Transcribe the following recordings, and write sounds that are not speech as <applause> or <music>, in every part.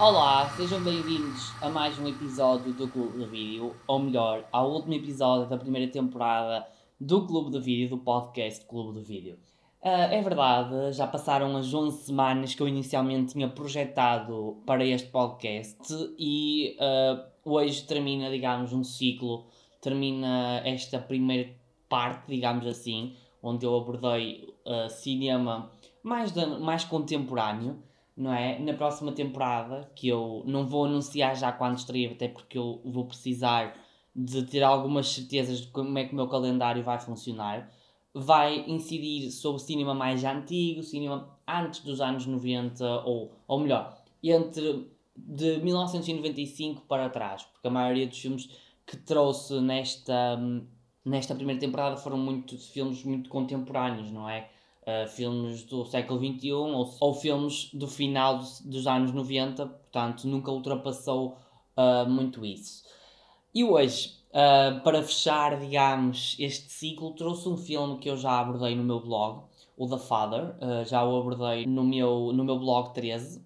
Olá, sejam bem-vindos a mais um episódio do Clube do Vídeo, ou melhor, ao último episódio da primeira temporada do Clube do Vídeo, do podcast Clube do Vídeo. Uh, é verdade, já passaram as 11 semanas que eu inicialmente tinha projetado para este podcast e uh, hoje termina, digamos, um ciclo, termina esta primeira parte, digamos assim, onde eu abordei uh, cinema mais, de, mais contemporâneo não é? Na próxima temporada, que eu não vou anunciar já quando estreia, até porque eu vou precisar de ter algumas certezas de como é que o meu calendário vai funcionar, vai incidir sobre cinema mais antigo, cinema antes dos anos 90, ou, ou melhor, entre de 1995 para trás, porque a maioria dos filmes que trouxe nesta, nesta primeira temporada foram muito filmes muito contemporâneos, não é? Uh, filmes do século XXI ou, ou filmes do final dos, dos, anos 90, portanto nunca ultrapassou uh, muito isso. E hoje, uh, para fechar, digamos, este ciclo, trouxe um filme que eu já abordei no meu blog, o The Father, já o abordei no meu, no meu blog 13,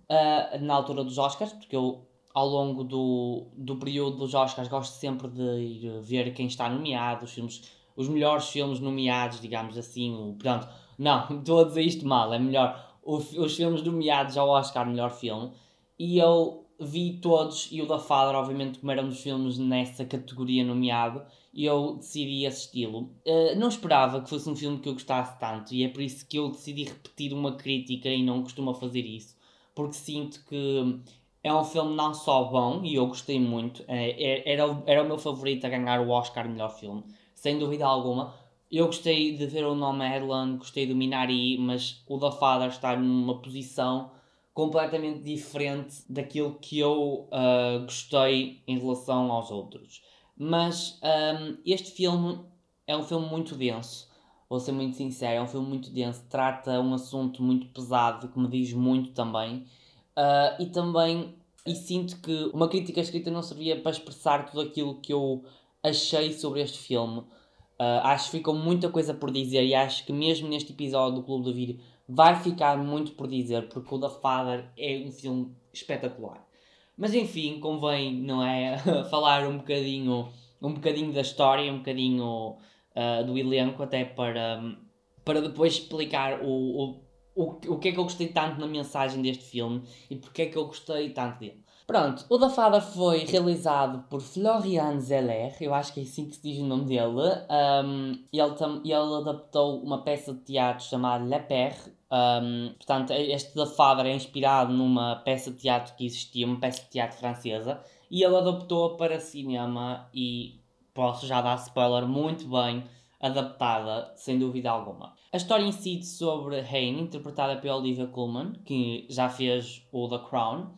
na altura dos Oscars, porque eu ao longo do, do período dos Oscars gosto sempre de ir ver quem está nomeado, os filmes, os melhores filmes nomeados, digamos assim, o, pronto, não, <laughs> estou a dizer isto mal, é melhor. O, os filmes nomeados ao Oscar melhor filme. E eu vi todos, e o da Father, obviamente, como era um dos filmes nessa categoria nomeado, e eu decidi assisti-lo. Uh, não esperava que fosse um filme que eu gostasse tanto, e é por isso que eu decidi repetir uma crítica e não costumo fazer isso, porque sinto que é um filme não só bom, e eu gostei muito, é, é, era, era o meu favorito a ganhar o Oscar melhor filme, sem dúvida alguma, eu gostei de ver o Nomadland, gostei do Minari, mas o da Father está numa posição completamente diferente daquilo que eu uh, gostei em relação aos outros. Mas um, este filme é um filme muito denso, vou ser muito sincero, é um filme muito denso, trata um assunto muito pesado que me diz muito também. Uh, e também e sinto que uma crítica escrita não servia para expressar tudo aquilo que eu achei sobre este filme. Uh, acho que ficou muita coisa por dizer e acho que mesmo neste episódio do Clube do Vídeo vai ficar muito por dizer, porque o The Father é um filme espetacular. Mas enfim, convém, não é? <laughs> falar um bocadinho, um bocadinho da história, um bocadinho uh, do elenco, até para, para depois explicar o, o, o, o que é que eu gostei tanto na mensagem deste filme e porque é que eu gostei tanto dele. Pronto, o da Fada foi realizado por Florian Zeller, eu acho que é assim que se diz o nome dele. Um, ele, tam, ele adaptou uma peça de teatro chamada Le Père. Um, portanto, este da Fada é inspirado numa peça de teatro que existia, uma peça de teatro francesa, e ele adaptou-a para cinema e posso já dar spoiler muito bem adaptada, sem dúvida alguma. A história incide sobre Haine, interpretada pela Olivia Colman, que já fez o The Crown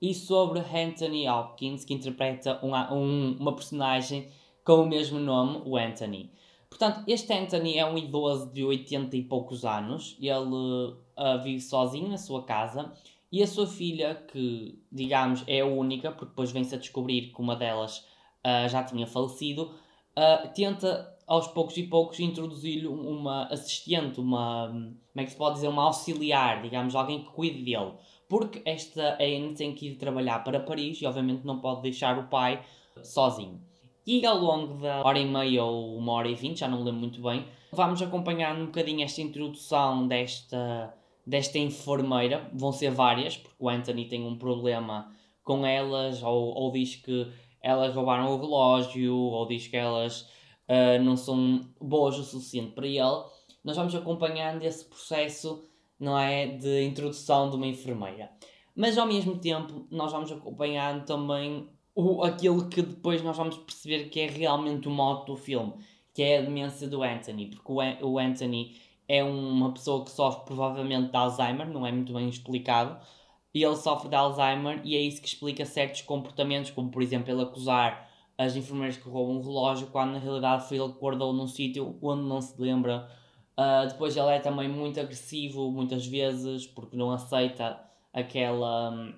e sobre Anthony Hopkins, que interpreta uma, um, uma personagem com o mesmo nome, o Anthony. Portanto, este Anthony é um idoso de 80 e poucos anos, ele uh, vive sozinho na sua casa. E a sua filha, que digamos é a única, porque depois vem-se a descobrir que uma delas uh, já tinha falecido, uh, tenta aos poucos e poucos introduzir-lhe uma assistente, uma, como é que se pode dizer, uma auxiliar, digamos, alguém que cuide dele porque esta Anne tem que ir trabalhar para Paris e obviamente não pode deixar o pai sozinho. E ao longo da hora e meia ou uma hora e vinte, já não me lembro muito bem, vamos acompanhando um bocadinho esta introdução desta, desta enfermeira. Vão ser várias, porque o Anthony tem um problema com elas, ou, ou diz que elas roubaram o relógio, ou diz que elas uh, não são boas o suficiente para ele. Nós vamos acompanhando esse processo não é? De introdução de uma enfermeira. Mas ao mesmo tempo, nós vamos acompanhando também o, aquilo que depois nós vamos perceber que é realmente o moto do filme, que é a demência do Anthony, porque o, o Anthony é uma pessoa que sofre provavelmente de Alzheimer, não é muito bem explicado, e ele sofre de Alzheimer e é isso que explica certos comportamentos, como por exemplo ele acusar as enfermeiras que roubam um relógio, quando na realidade foi ele que guardou num sítio onde não se lembra Uh, depois ele é também muito agressivo muitas vezes porque não aceita aquela,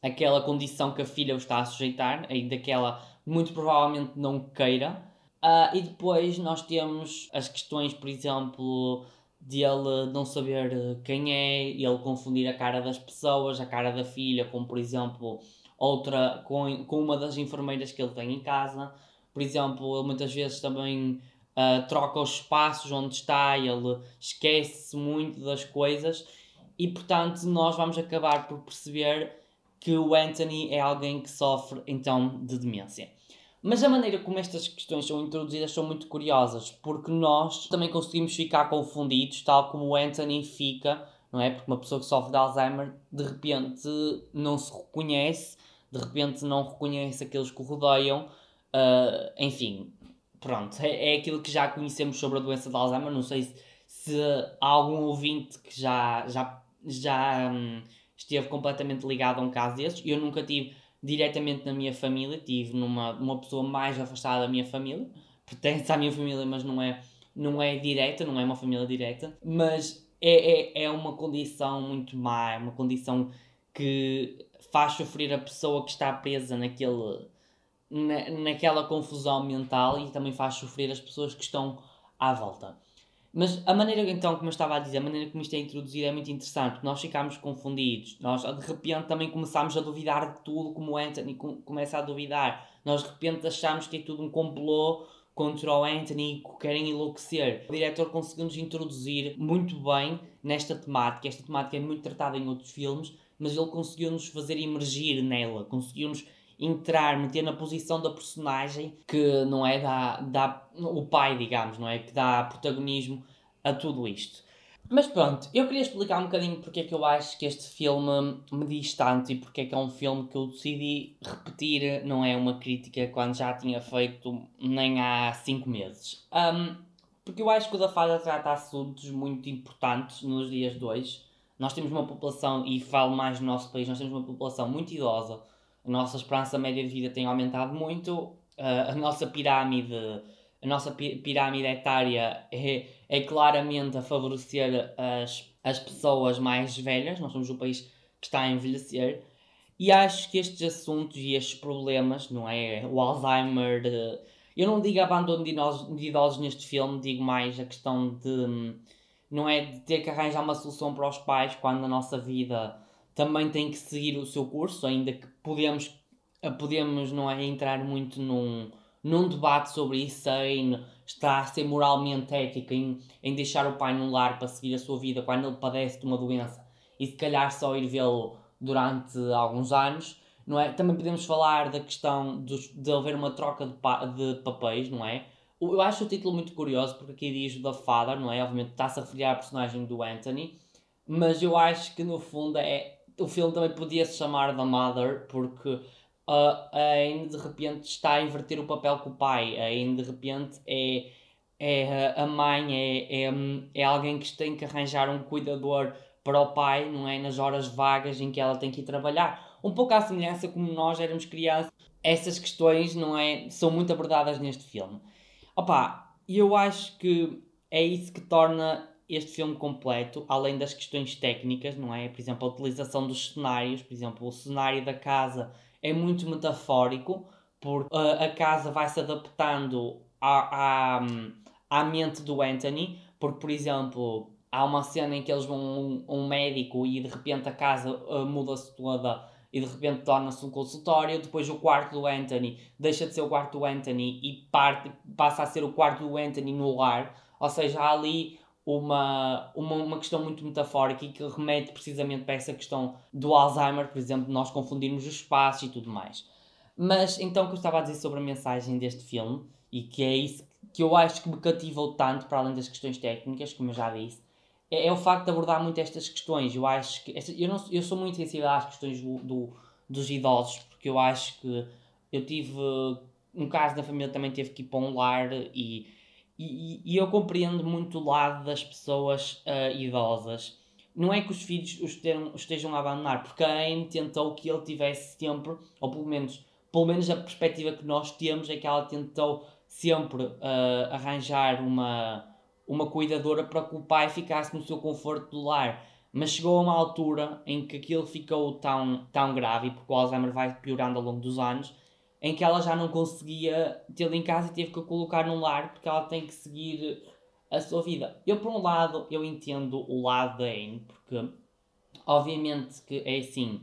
aquela condição que a filha o está a sujeitar, ainda que ela muito provavelmente não queira. Uh, e depois nós temos as questões, por exemplo, de ele não saber quem é, ele confundir a cara das pessoas, a cara da filha, com por exemplo outra, com, com uma das enfermeiras que ele tem em casa. Por exemplo, ele muitas vezes também uh, troca os espaços onde está, ele esquece muito das coisas e portanto nós vamos acabar por perceber que o Anthony é alguém que sofre então de demência. Mas a maneira como estas questões são introduzidas são muito curiosas, porque nós também conseguimos ficar confundidos, tal como o Anthony fica, não é? Porque uma pessoa que sofre de Alzheimer de repente não se reconhece, de repente não reconhece aqueles que o rodeiam, uh, enfim, pronto, é, é aquilo que já conhecemos sobre a doença de Alzheimer. Não sei se, se há algum ouvinte que já, já, já hum, esteve completamente ligado a um caso desses. Eu nunca tive diretamente na minha família, tive numa uma pessoa mais afastada da minha família, <laughs> pertence à minha família, mas não é, não é direta, não é uma família direta, mas é, é, é uma condição muito má, é uma condição que faz sofrer a pessoa que está presa naquele, na, naquela confusão mental e também faz sofrer as pessoas que estão à volta. Mas a maneira, então, como eu estava a dizer, a maneira como isto é introduzido é muito interessante, porque nós ficámos confundidos, nós de repente também começámos a duvidar de tudo, como o Anthony começa a duvidar, nós de repente achamos que é tudo um complô contra o Anthony e que querem enlouquecer. O diretor conseguiu-nos introduzir muito bem nesta temática, esta temática é muito tratada em outros filmes, mas ele conseguiu-nos fazer emergir nela, conseguiu-nos entrar, meter na posição da personagem que não é da, da o pai, digamos, não é que dá protagonismo a tudo isto. Mas pronto, eu queria explicar um bocadinho porque é que eu acho que este filme me diz tanto e porque é que é um filme que eu decidi repetir, não é uma crítica quando já tinha feito nem há 5 meses. Um, porque eu acho que o da Fada trata assuntos muito importantes nos dias de hoje. Nós temos uma população, e falo mais no nosso país, nós temos uma população muito idosa, a nossa esperança média de vida tem aumentado muito, a nossa pirâmide, a nossa pirâmide etária é, é claramente a favorecer as, as pessoas mais velhas, nós somos um país que está a envelhecer, e acho que estes assuntos e estes problemas, não é? O Alzheimer, de, eu não digo abandono de idosos, de idosos neste filme, digo mais a questão de, não é, de ter que arranjar uma solução para os pais quando a nossa vida também tem que seguir o seu curso, ainda que podemos, podemos não é, entrar muito num, num debate sobre isso, em estar a ser moralmente ético, em, em deixar o pai no lar para seguir a sua vida quando ele padece de uma doença e se calhar só ir vê-lo durante alguns anos. Não é? Também podemos falar da questão de, de haver uma troca de, pa, de papéis, não é? Eu acho o título muito curioso porque aqui diz The Father, não é? Obviamente está-se a referir à personagem do Anthony, mas eu acho que no fundo é o filme também podia se chamar The Mother, porque uh, a Anne de repente está a inverter o papel com o pai. A Anne de repente é, é a mãe, é, é, é alguém que tem que arranjar um cuidador para o pai, não é? Nas horas vagas em que ela tem que ir trabalhar. Um pouco à semelhança como nós éramos crianças, essas questões, não é? São muito abordadas neste filme. Opa, eu acho que é isso que torna este filme completo, além das questões técnicas, não é? Por exemplo, a utilização dos cenários, por exemplo, o cenário da casa é muito metafórico, porque uh, a casa vai se adaptando à, à, à mente do Anthony, porque, por exemplo, há uma cena em que eles vão a um, um, médico e de repente a casa uh, muda-se toda e de repente torna-se um consultório, depois o quarto do Anthony deixa de ser o quarto do Anthony e parte, passa a ser o quarto do Anthony no lar, ou seja, há ali uma, uma, uma questão muito metafórica e que remete precisamente para essa questão do Alzheimer, por exemplo, de nós confundirmos os espaços e tudo mais. Mas então o que eu estava a dizer sobre a mensagem deste filme, e que é isso que eu acho que me cativou tanto, para além das questões técnicas, como eu já disse, é, é o facto de abordar muito estas questões. Eu acho que. Eu, não, eu sou muito sensível às questões do, do, dos idosos, porque eu acho que eu tive. Um caso da família também teve que ir para um lar e e, e, eu compreendo muito o lado das pessoas uh, idosas. Não é que os filhos os estejam, estejam a abandonar, porque a tentou que ele tivesse sempre, ou pelo menos, pelo menos a perspectiva que nós temos é que ela tentou sempre uh, arranjar uma, uma cuidadora para que o pai ficasse no seu conforto do lar. Mas chegou a uma altura em que aquilo ficou tão, tão grave, porque o Alzheimer vai piorando ao longo dos anos, em que ela já não conseguia tê-lo em casa e teve que o colocar num lar porque ela tem que seguir a sua vida. Eu, por um lado, eu entendo o lado da Anne, porque obviamente que é assim,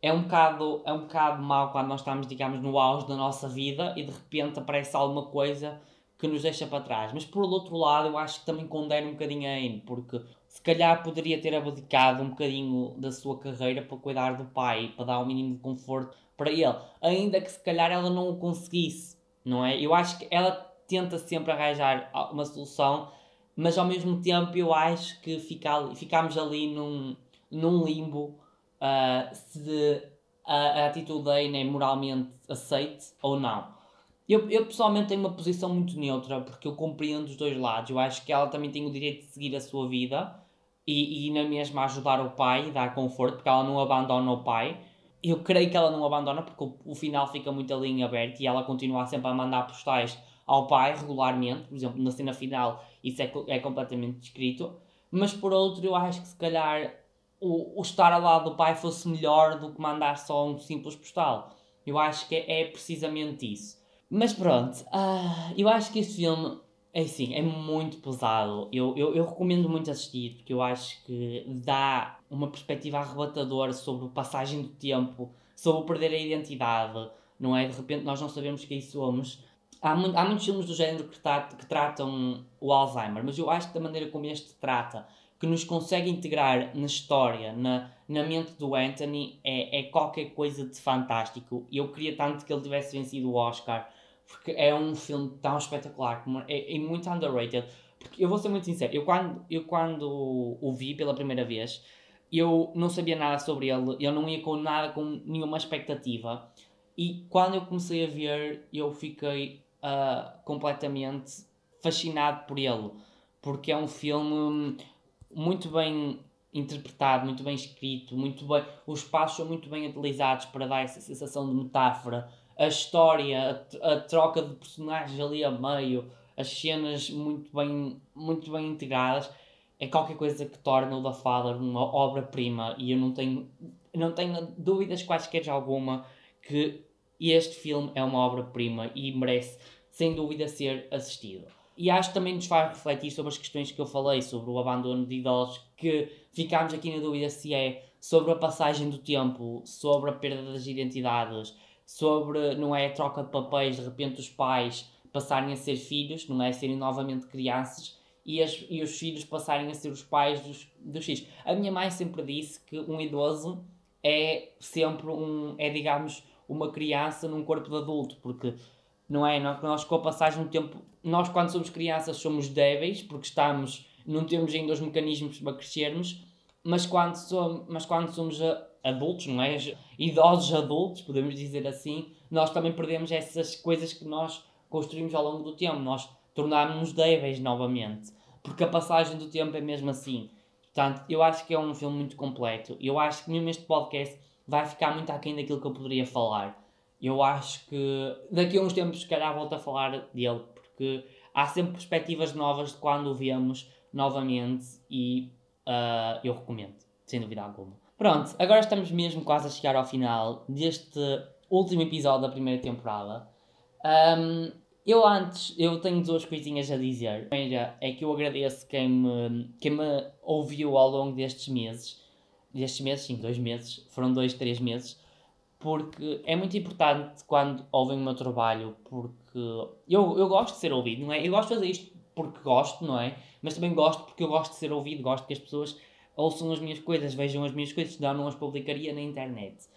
é um bocado, é um bocado mau quando nós estamos, digamos, no auge da nossa vida e de repente aparece alguma coisa que nos deixa para trás. Mas por outro lado, eu acho que também condena um bocadinho a Anne, porque se calhar poderia ter abdicado um bocadinho da sua carreira para cuidar do pai, para dar o um mínimo de conforto para ele, ainda que se calhar ela não o conseguisse, não é? Eu acho que ela tenta sempre arranjar uma solução, mas ao mesmo tempo eu acho que fica, ficamos ali num, num limbo uh, se a, a atitude da Anne é moralmente aceite ou não. Eu, eu pessoalmente tenho uma posição muito neutra porque eu compreendo os dois lados. Eu acho que ela também tem o direito de seguir a sua vida e, e na mesma ajudar o pai, dar conforto, porque ela não abandona o pai. Eu creio que ela não abandona porque o, o final fica muito ali em aberto e ela continua sempre a mandar postais ao pai regularmente. Por exemplo, na cena final isso é, é completamente descrito. Mas por outro, eu acho que se calhar o, o estar ao lado do pai fosse melhor do que mandar só um simples postal. Eu acho que é, é precisamente isso. Mas pronto, uh, eu acho que este filme é assim, é muito pesado. Eu, eu, eu, recomendo muito assistir, porque eu acho que dá uma perspectiva arrebatadora sobre a passagem do tempo, sobre o perder a identidade, não é? De repente nós não sabemos quem somos. Há, muito, há muitos filmes do género que, tra que tratam o Alzheimer, mas eu acho que da maneira como este trata, que nos consegue integrar na história, na, na mente do Anthony, é, é qualquer coisa de fantástico. Eu queria tanto que ele tivesse vencido o Oscar porque é um filme tão espetacular, é, é muito underrated. Porque eu vou ser muito sincero, eu quando, eu quando o vi pela primeira vez, eu não sabia nada sobre ele, eu não ia com nada, com nenhuma expectativa. E quando eu comecei a ver, eu fiquei uh, completamente fascinado por ele, porque é um filme muito bem interpretado, muito bem escrito, muito bem, os passos são muito bem utilizados para dar essa sensação de metáfora a história, a, a, troca de personagens ali a meio, as cenas muito bem, muito bem integradas, é qualquer coisa que torna o The Father uma obra-prima e eu não tenho, não tenho dúvidas quaisquer alguma que este filme é uma obra-prima e merece, sem dúvida, ser assistido. E acho que também nos faz refletir sobre as questões que eu falei, sobre o abandono de idosos, que ficámos aqui na dúvida se é sobre a passagem do tempo, sobre a perda das identidades, sobre, não é, a troca de papéis, de repente os pais passarem a ser filhos, não é, serem novamente crianças, e, as, e os filhos passarem a ser os pais dos, dos filhos. A minha mãe sempre disse que um idoso é sempre um, é digamos, uma criança num corpo de adulto, porque não é, nós, com a passagem do tempo, nós quando somos crianças somos débeis, porque estamos, não temos ainda os mecanismos para crescermos, mas quando, somos, mas quando somos adultos, não é? Idosos adultos, podemos dizer assim, nós também perdemos essas coisas que nós construímos ao longo do tempo. Nós tornámos-nos débeis novamente. Porque a passagem do tempo é mesmo assim. Portanto, eu acho que é um filme muito completo. Eu acho que mesmo este podcast vai ficar muito aquém daquilo que eu poderia falar. Eu acho que daqui a uns tempos, se calhar, volto a falar dele, porque há sempre perspectivas novas de quando o vemos novamente e uh, eu recomendo, sem dúvida alguma. Pronto, agora estamos mesmo quase a chegar ao final deste último episódio da primeira temporada. Um, eu antes, eu tenho duas coisinhas a dizer. A primeira é que eu agradeço quem me, quem me ouviu ao longo destes meses. Destes meses, sim, dois meses. Foram dois, três meses. Porque é muito importante quando ouvem o meu trabalho, porque eu, eu gosto de ser ouvido, não é? Eu gosto de fazer isto porque gosto, não é? Mas também gosto porque eu gosto de ser ouvido, gosto que as pessoas ouçam as minhas coisas, vejam as minhas coisas, senão não as publicaria na internet.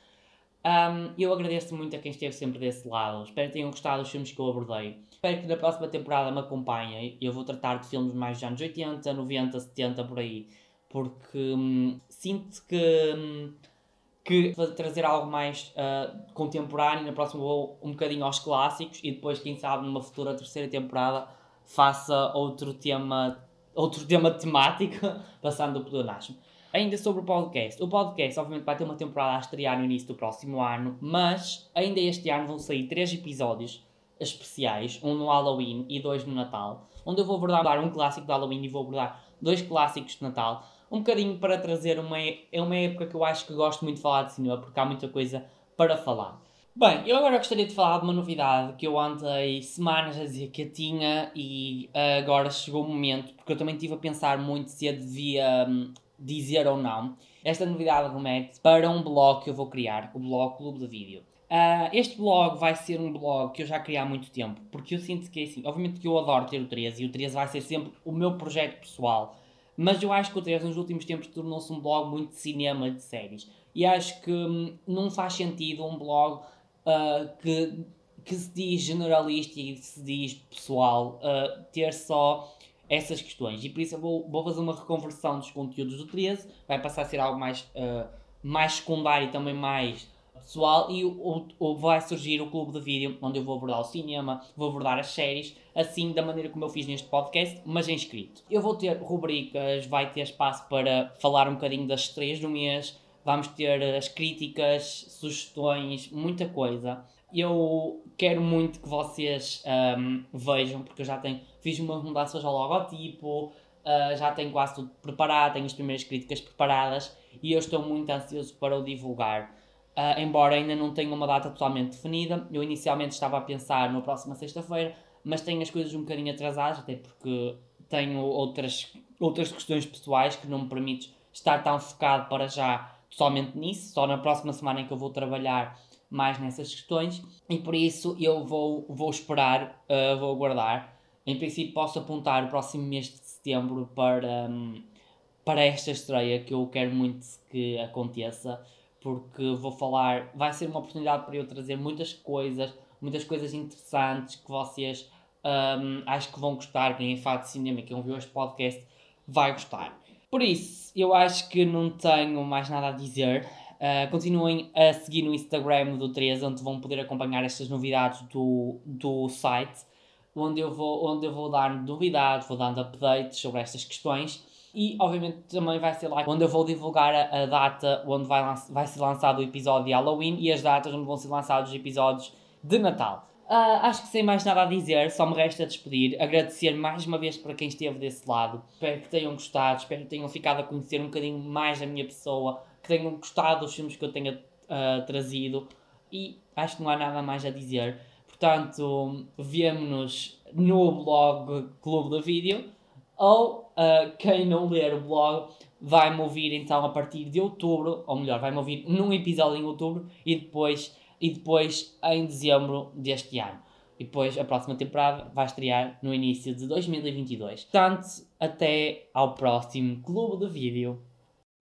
Um, eu agradeço muito a quem esteve sempre desse lado. Espero que tenham gostado dos filmes que eu abordei. Espero que na próxima temporada me acompanhem. Eu vou tratar de filmes mais dos anos 80, 90, 70, por aí. Porque hum, sinto que, hum, que vou trazer algo mais uh, contemporâneo. Na próxima vou um bocadinho aos clássicos e depois, quem sabe, numa futura terceira temporada faça outro tema outro tema temático, <laughs> passando pelo pleonasmo. Ainda sobre o podcast. O podcast, obviamente, vai ter uma temporada a estrear no início do próximo ano, mas ainda este ano vão sair três episódios especiais, um no Halloween e dois no Natal, onde eu vou abordar um clássico de Halloween e vou abordar dois clássicos de Natal, um bocadinho para trazer uma, é uma época que eu acho que gosto muito de falar de cinema, porque há muita coisa para falar. Bem, eu agora gostaria de falar de uma novidade que eu andei semanas a dizer que tinha e uh, agora chegou o momento, porque eu também estive a pensar muito se a devia um, dizer ou não. Esta novidade remete para um blog que eu vou criar, o blog Clube de Vídeo. Uh, este blog vai ser um blog que eu já criei há muito tempo, porque eu sinto que é assim, obviamente que eu adoro ter o 13 e o 13 vai ser sempre o meu projeto pessoal, mas eu acho que o 13 nos últimos tempos tornou-se um blog muito de cinema, de séries, e acho que hum, não faz sentido um blog uh, que, que se diz generalista e se diz pessoal, uh, ter só essas questões. E por isso eu vou, vou fazer uma reconversão dos conteúdos do 13, vai passar a ser algo mais, uh, mais secundário e também mais pessoal e o, o, vai surgir o clube de vídeo onde eu vou abordar o cinema, vou abordar as séries, assim da maneira como eu fiz neste podcast, mas em escrito. Eu vou ter rubricas, vai ter espaço para falar um bocadinho das três do mês, vamos ter as críticas, sugestões, muita coisa. Eu quero muito que vocês um, vejam, porque eu já tenho, fiz umas mudanças ao logotipo, uh, já tenho quase tudo preparado, tenho as primeiras críticas preparadas e eu estou muito ansioso para o divulgar. Uh, embora ainda não tenha uma data totalmente definida, eu inicialmente estava a pensar na próxima sexta-feira, mas tenho as coisas um bocadinho atrasadas, até porque tenho outras, outras questões pessoais que não me permitem estar tão focado para já totalmente nisso, só na próxima semana em que eu vou trabalhar mais nessas questões e por isso eu vou, vou esperar, uh, vou aguardar. Em princípio posso apontar o próximo mês de setembro para, um, para esta estreia que eu quero muito que aconteça porque vou falar, vai ser uma oportunidade para eu trazer muitas coisas, muitas coisas interessantes que vocês um, acho que vão gostar, quem é fã de cinema, quem ouviu este podcast vai gostar. Por isso, eu acho que não tenho mais nada a dizer. Uh, continuem a seguir no Instagram do 13, onde vão poder acompanhar estas novidades do, do site, onde eu, vou, onde eu vou dar novidades, vou dando updates sobre estas questões. E, obviamente, também vai ser lá onde eu vou divulgar a, a data onde vai, vai ser lançado o episódio de Halloween e as datas onde vão ser lançados os episódios de Natal. Uh, acho que sem mais nada a dizer, só me resta despedir. Agradecer mais uma vez para quem esteve desse lado. Espero que tenham gostado, espero que tenham ficado a conhecer um bocadinho mais da minha pessoa, que tenham gostado dos filmes que eu tenha uh, trazido. E acho que não há nada mais a dizer. Portanto, vemo-nos no blog Clube do Vídeo. Ou uh, quem não ler o blog vai-me ouvir então a partir de outubro, ou melhor, vai-me ouvir num episódio em outubro e depois e depois em dezembro deste ano. E depois a próxima temporada vai estrear no início de 2022. Portanto, até ao próximo Clube de Vídeo.